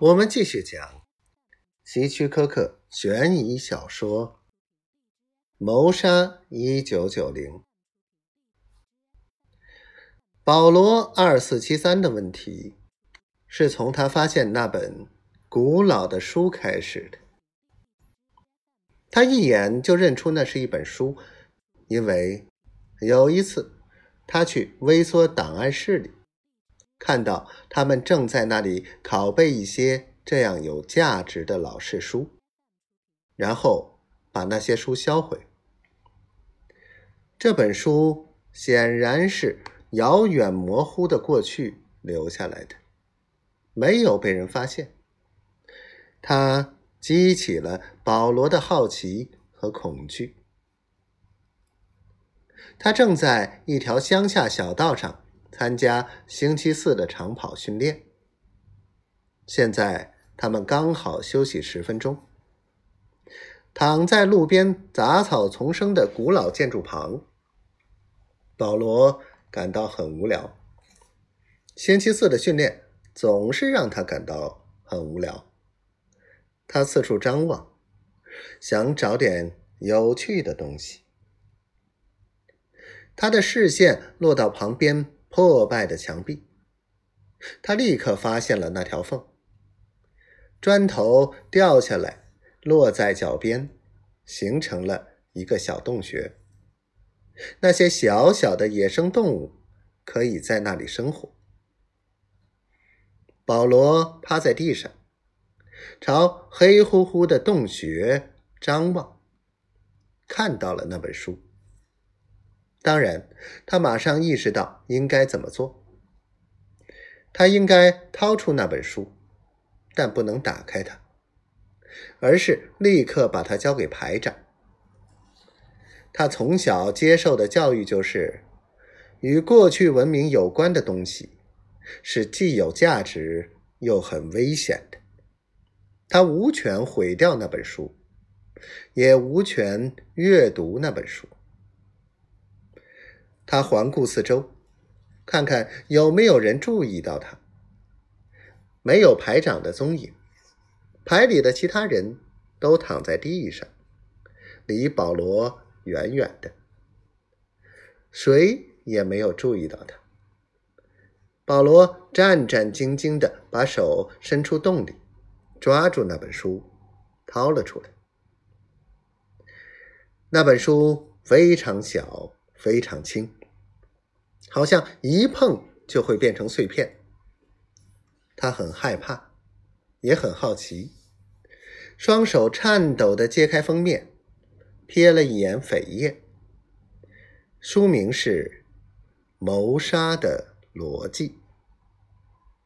我们继续讲希区柯克悬疑小说《谋杀一九九零》。保罗二四七三的问题是从他发现那本古老的书开始的。他一眼就认出那是一本书，因为有一次他去微缩档案室里。看到他们正在那里拷贝一些这样有价值的老式书，然后把那些书销毁。这本书显然是遥远模糊的过去留下来的，没有被人发现。它激起了保罗的好奇和恐惧。他正在一条乡下小道上。参加星期四的长跑训练。现在他们刚好休息十分钟，躺在路边杂草丛生的古老建筑旁。保罗感到很无聊。星期四的训练总是让他感到很无聊。他四处张望，想找点有趣的东西。他的视线落到旁边。破败的墙壁，他立刻发现了那条缝。砖头掉下来，落在脚边，形成了一个小洞穴。那些小小的野生动物可以在那里生活。保罗趴在地上，朝黑乎乎的洞穴张望，看到了那本书。当然，他马上意识到应该怎么做。他应该掏出那本书，但不能打开它，而是立刻把它交给排长。他从小接受的教育就是，与过去文明有关的东西是既有价值又很危险的。他无权毁掉那本书，也无权阅读那本书。他环顾四周，看看有没有人注意到他。没有排长的踪影，排里的其他人都躺在地上，离保罗远远的。谁也没有注意到他。保罗战战兢兢的把手伸出洞里，抓住那本书，掏了出来。那本书非常小，非常轻。好像一碰就会变成碎片。他很害怕，也很好奇，双手颤抖的揭开封面，瞥了一眼扉页。书名是《谋杀的逻辑》。